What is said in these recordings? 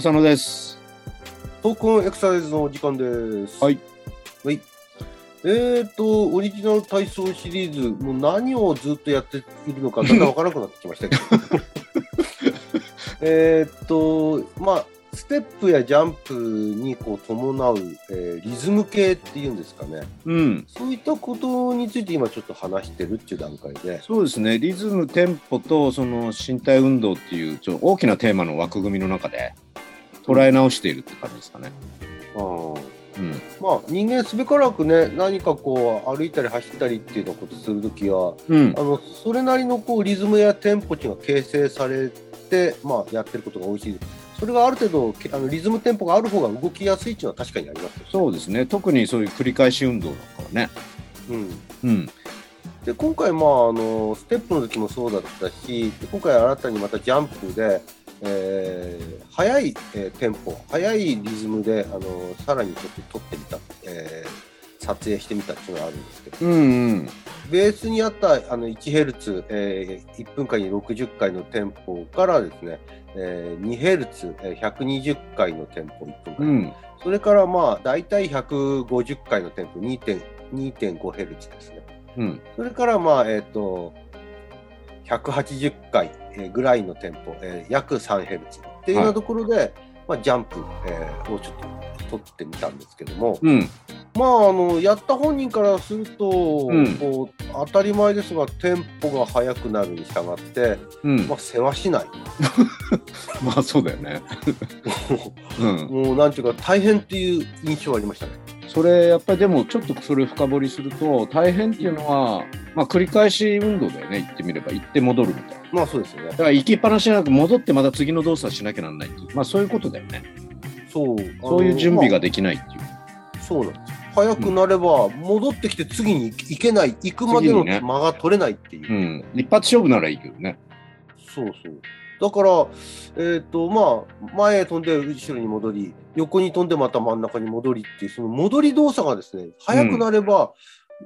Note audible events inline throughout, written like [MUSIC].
浅野です。トークンエクササイズのお時間です。はい。はい。えーと、オリジナル体操シリーズ、もう何をずっとやっているのか、だんだんわからなくなってきましたけど。[LAUGHS] えーっと、まあ、ステップやジャンプにこう伴う、えーリズム系っていうんですかね。うん。そういったことについて今ちょっと話してるっていう段階で。そうですね。リズム、テンポとその身体運動っていうちょ大きなテーマの枠組みの中で捉え直しているって感じですかね。うん。まあ、人間すべからくね、何かこう歩いたり走ったりっていうようなことするときは、うんあ。のそれなりのこうリズムやテンポ値が形成されて、まあ、やってることが多いし、それがある程度けあのリズムテンポがある方が動きやすいっていうのは確かにありますよ。そうですね。特にそういう繰り返し運動だからね。うん、うん。で今回、まあ、あのステップの時もそうだったし、で今回新たにまたジャンプで、えー速い、えーテンポ、速いリズムであのさらにちょっと撮ってみた、えー撮影してみたっていうのがあるんですけど。うんうん。ベースにあったあの 1Hz、えー1分間に60回のテンポからですね、えー 2Hz、えー120回のテンポ1分間、うん。それからまあ大体150回のテンポ 2.5Hz ですね。うん。それからまあえっ、と180回えーぐらいのテンポ、えー約 3Hz っていうようなところで、まあ、ジャンプ、えーをちょっと取ってみたんですけども、うん。まあ、あのやった本人からすると、うんこう当たり前ですがテンポが速くなるに従って、うんま。あ、世話しない [LAUGHS] まあそうだよね。[LAUGHS] うん。もうなんていうか大変っていう印象ありましたね。それやっぱりでもちょっとそれ深掘りすると大変っていうのは、まあ繰り返し運動だよね。言ってみれば行って戻るみたいな。まあそうですよねだ。から行きっぱなしじゃなく戻ってまた次の動作しなきゃなんないっていう。まあそういうことだよね。そうそういう準備がで、できないっていう。まあそうなんですよ速くなれば戻ってきて次に行けない行くまでの間が取れないっていう、うん。一発勝負ならいいけどね。そうそうだから、えっとまあ、前へ飛んで後ろに戻り横に飛んでまた真ん中に戻りっていうその戻り動作がですね速くなれば、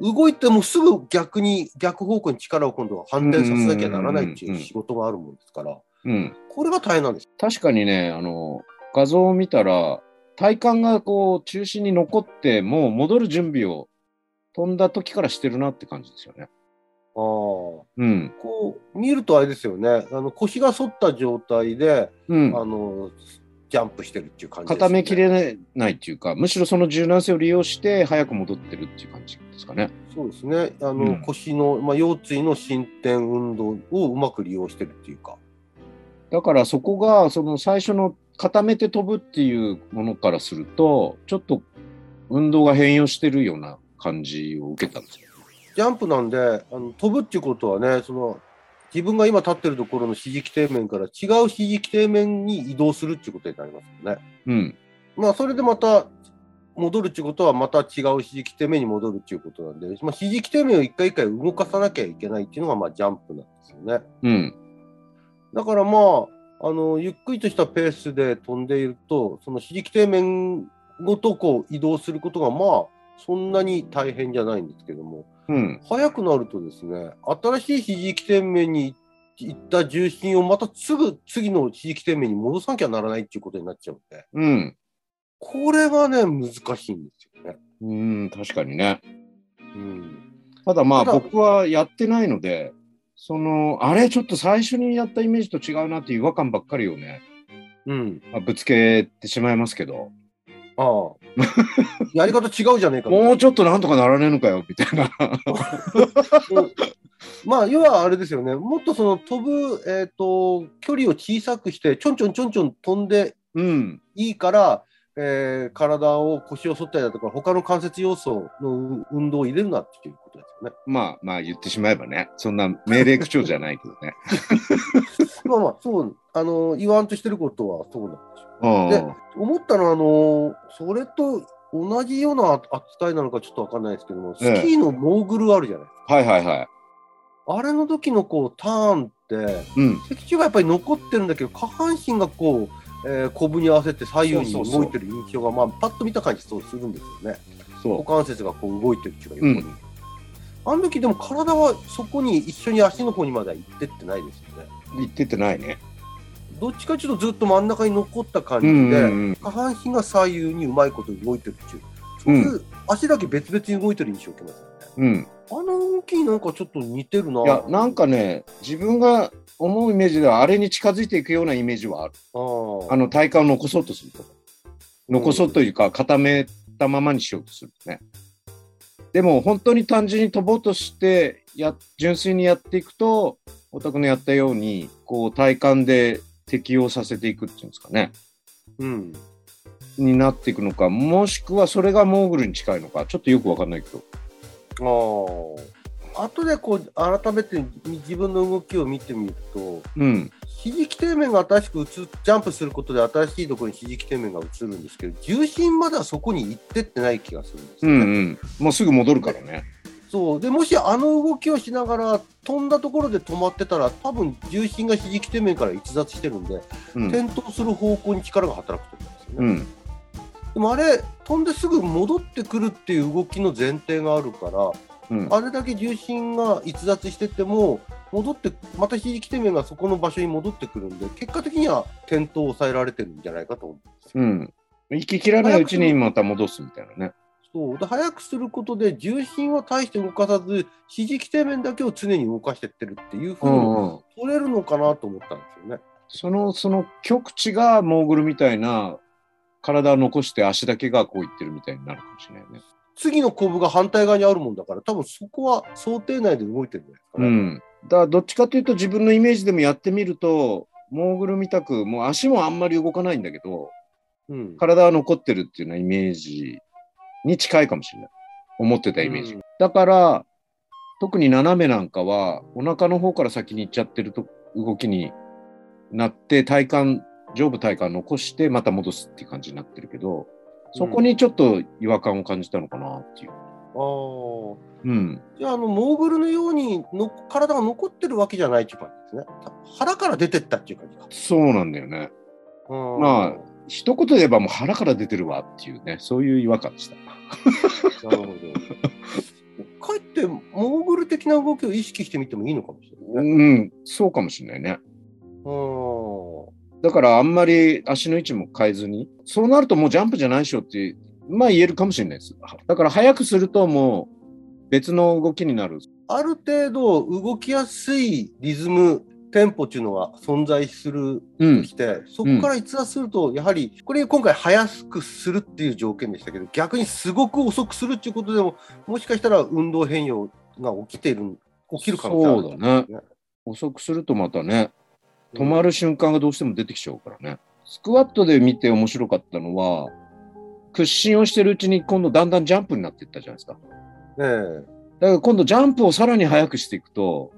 動いてもすぐ逆に逆方向に力を今度は反転させなきゃならないっていう仕事があるもんですからうん。これが大変なんです確かにね、あの、画像を見たら、体幹がこう中心に残って、もう戻る準備を飛んだ時からしてるなって感じですよね。あーうん。こう見るとあれですよねあの腰が反った状態で、うん。あのジャンプしてるっていう感じね固めきれないっていうか、むしろその柔軟性を利用して早く戻ってるっていう感じですかね。そうですねあの、うん腰の、まあ、腰椎の伸展運動をうまく利用してるっていうかだからそこが、その最初の固めて飛ぶっていうものからすると、ちょっと運動が変容してるような感じを受けたんですよ。ジャンプなんであの飛ぶっていうことはねその自分が今立ってるところの指示基底面から違う指示基底面に移動するっていうことになりますよね。うん。まあそれでまた戻るっていうことはまた違う指示基底面に戻るっていうことなんで、まあ、指示基底面を一回一回動かさなきゃいけないっていうのがまあジャンプなんですよね。うん。だからまああのゆっくりとしたペースで飛んでいるとその指示基底面ごとこう移動することがまあそんなに大変じゃないんですけどもうん。速くなるとですね新しい指示基点面に行った重心をまたすぐ次の指示基点面に戻さなきゃならないっていうことになっちゃうんでうん。これはね難しいんですよね。うん、確かにね。うん、ただまあ僕はやってないので、その、あれちょっと最初にやったイメージと違うなっていう違和感ばっかりをね、うん、まあ、ぶつけてしまいますけど、ああ [LAUGHS] やり方違うじゃねえかともうちょっとなんとかならねえのかよ、みたいな。[LAUGHS] まあ要はあれですよねもっとその飛ぶ、えー、と距離を小さくしてちょんちょんちょんちょん飛んでうん。いいから、えー体を腰を反ったりだとか他の関節要素の運動を入れるなっていうことですよね。まあまあ言ってしまえばね、そんな命令口調じゃないけどね。[LAUGHS] [LAUGHS] まあまあ、そう、あの、言わんとしてることはそうなんでしょうんう。で、思ったのは、あの、それと同じような扱いなのかちょっとわかんないですけども、スキーのモーグルあるじゃないですか。はいはいはい。あれの時のこうターンって、うん。脊柱がやっぱり残ってるんだけど、下半身がこう、えー、コブに合わせて左右に動いてる印象が、まあ、パッと見た感じそうするんですよね。そ股関節がこう動いてるっていうか、横に。うんあの時でも体はそこに一緒に足の方にまでは行ってってないですよね。う。言っててないね。どっちかというとずっと真ん中に残った感じうで、んうんうん。下半身が左右にうまいこと動いてるっていう、そういう足だけ別々に動いてる印象を受けますよね。うん。あの動きになんかちょっと似てるな。いや、なんかね、自分が思うイメージでは、あれに近づいていくようなイメージはある。あーあの体幹を残そうとすると。残そうというか、固めたままにしようとするとね。でも、本当に単純に飛ぼうとして、や、純粋にやっていくと、お宅のやったように、こう、体幹で適応させていくっていうんですかね。うん。になっていくのか、もしくはそれがモーグルに近いのか、ちょっとよくわかんないけど。ああ。後でこう改めて自分の動きを見てみると、うん。肘基底面が新しく移っジャンプすることで新しいところに肘基底面が移るんですけど、重心まだそこに行ってってない気がするんですね。んうん。もうすぐ戻るからね。そうでもしあの動きをしながら飛んだところで止まってたら多分重心が肘基底面から逸脱してるんで、うん。転倒する方向に力が働くと思うんですよね。うん。でもあれ飛んですぐ戻ってくるっていう動きの前提があるからうん。あれだけ重心が逸脱してても戻ってまた肘基底面がそこの場所に戻ってくるんで結果的には転倒を抑えられてるんじゃないかと思うんですよ。うん。行き切らないうちにまた戻すみたいなね。そうで速くすることで重心は大して動かさず肘基底面だけを常に動かしてってるっていうふうにうんうん。取れるのかなと思ったんですよね。その、その極地がモーグルみたいな、体を残して足だけがこういってるみたいになるかもしれないね。次のコブが反対側にあるもんだから多分そこは想定内で動いてるんじゃないですかね。うん。だからどっちかというと自分のイメージでもやってみると、モーグルみたく、もう足もあんまり動かないんだけど、うん体は残ってるっていうようなイメージに近いかもしれない。思ってたイメージ。うんだから、特に斜めなんかは、お腹の方から先に行っちゃってると動きになって、体幹、上部体幹残して、また戻すっていう感じになってるけど、そこにちょっと違和感を感じたのかなっていう。ああ。うん。じゃあ、あの、モーグルのようにの体が残ってるわけじゃないっていう感じですね。腹から出てったっていう感じか。そうなんだよね。うんまあ、一言で言えばもう腹から出てるわっていうね、そういう違和感でした。なるほど。かえって、モーグル的な動きを意識してみてもいいのかもしれないね。うん、そうかもしれないね。うん。だからあんまり足の位置も変えずに、そうなるともうジャンプじゃないでしょって、まあ言えるかもしれないです。だから早くするともう別の動きになる。ある程度動きやすいリズム、テンポっていうのが存在するうん。として、そこから逸脱すると、やはり、これ今回速くするっていう条件でしたけど、逆にすごく遅くするっていうことでも、もしかしたら運動変容が起きている、起きる可能性あるそうだね。遅くするとまたね、止まる瞬間がどうしても出てきちゃうからね。スクワットで見て面白かったのは、屈伸をしてるうちに今度だんだんジャンプになっていったじゃないですか。ねえだから今度ジャンプをさらに速くしていくと、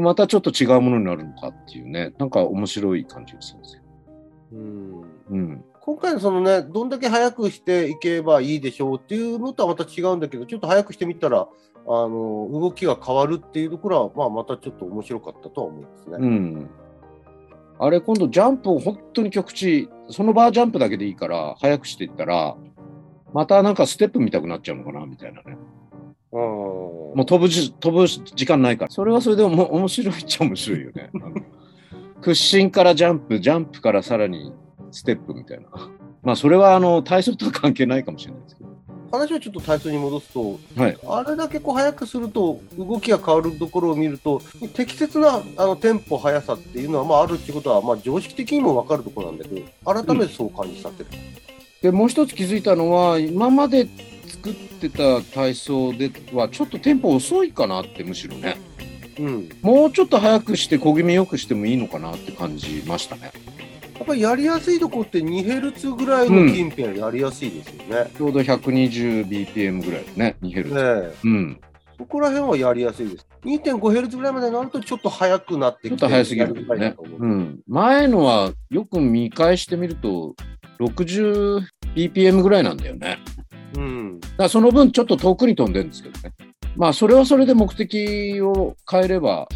またちょっと違うものになるのかっていうね、なんか面白い感じがするんですよ。うんうん。今回のそのね、どんだけ速くしていけばいいでしょうっていうのとはまた違うんだけど、ちょっと速くしてみたら、あの動きが変わるっていうところは、まあ、またちょっと面白かったとは思いますね。うん。あれ、今度ジャンプを本当に極地、そのバージャンプだけでいいから、速くしていったら、またなんかステップ見たくなっちゃうのかな、みたいなね。うんもう飛ぶじ、飛ぶ時間ないから。それはそれでも面白いっちゃ面白いよね。[LAUGHS] 屈伸からジャンプ、ジャンプからさらにステップみたいな。まあ、それはあの、体操とは関係ないかもしれないですけど。話をちょっと体操に戻すと、はい。あれだけこう速くすると、動きが変わるところを見ると、適切なあのテンポ、速さっていうのは、まあ、あるっていうことは、まあ、常識的にも分かるところなんだけど、改めてそう感じさせる。で、もう一つ気づいたのは、今まで作ってた体操では、ちょっとテンポ遅いかなって、むしろね。うん。もうちょっと早くして、小気味よくしてもいいのかなって感じましたね。やっぱりやりやすいとこって2ヘルツぐらいの近辺はやりやすいですよね。ちょうど 120bpm ぐらいね、2ヘルツ。ねえうん。そこら辺はやりやすいです。2.5ヘルツぐらいまでになるとちょっと速くなってきてちょっと早すぎるねうん。前のはよく見返してみると、60bpm ぐらいなんだよね。うん。だその分ちょっと遠くに飛んでるんですけどね。まあ、それはそれで目的を変えれば、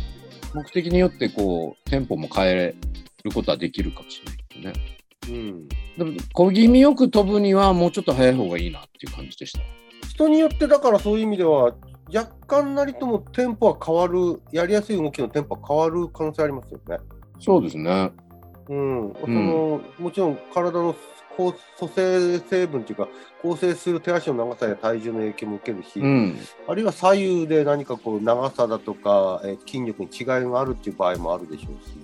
目的によってこう、テンポも変えることはできるかもしれないけどね。うん。でも、小気味よく飛ぶにはもうちょっと早い方がいいなっていう感じでした。人によってだからそういう意味では、若干なりともテンポは変わる、やりやすい動きのテンポは変わる可能性ありますよね。そうですね。うん。その、もちろん体のこう組成成分というか、構成する手足の長さや体重の影響も受けるし、うん。あるいは左右で何かこう長さだとか、えー筋力に違いがあるっていう場合もあるでしょうし。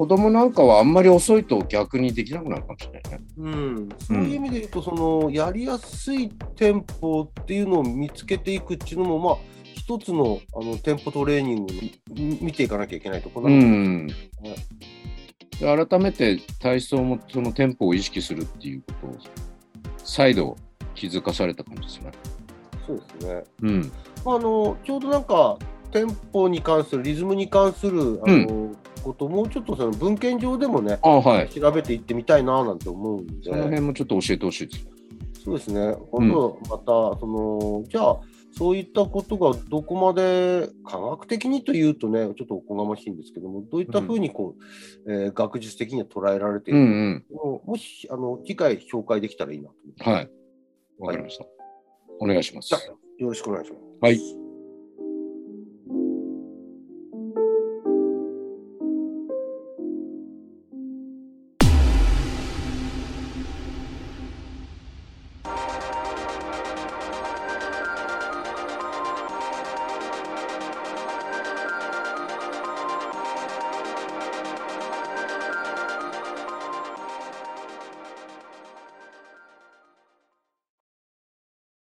子供なんかはあんまり遅いと逆にできなくなるかもしれないね。うん、そういう意味で言うと、そのやりやすいテンポっていうのを見つけていくっていうのも、まあ、一つのあのテンポトレーニングに見ていかなきゃいけないところうなんん。で改めて体操もそのテンポを意識するっていうことを再度気づかされた感じですね。そうですね。うん。まあ、あのちょうどなんか、テンポに関する、リズムに関するあの、こともうちょっとその文献上でもね、あはい。調べていってみたいななんて思うんでその、辺もちょっと教えてほしいです。そうですね、今度また、そのじゃあ、そういったことがどこまで科学的にというとね、ちょっとおこがましいんですけども、どういったふうにこう、えー学術的には捉えられていうんるのか、もしあの次回紹介できたらいいなと思ってうん。はい。わかりました。お願いします。よろしくお願いします。はい。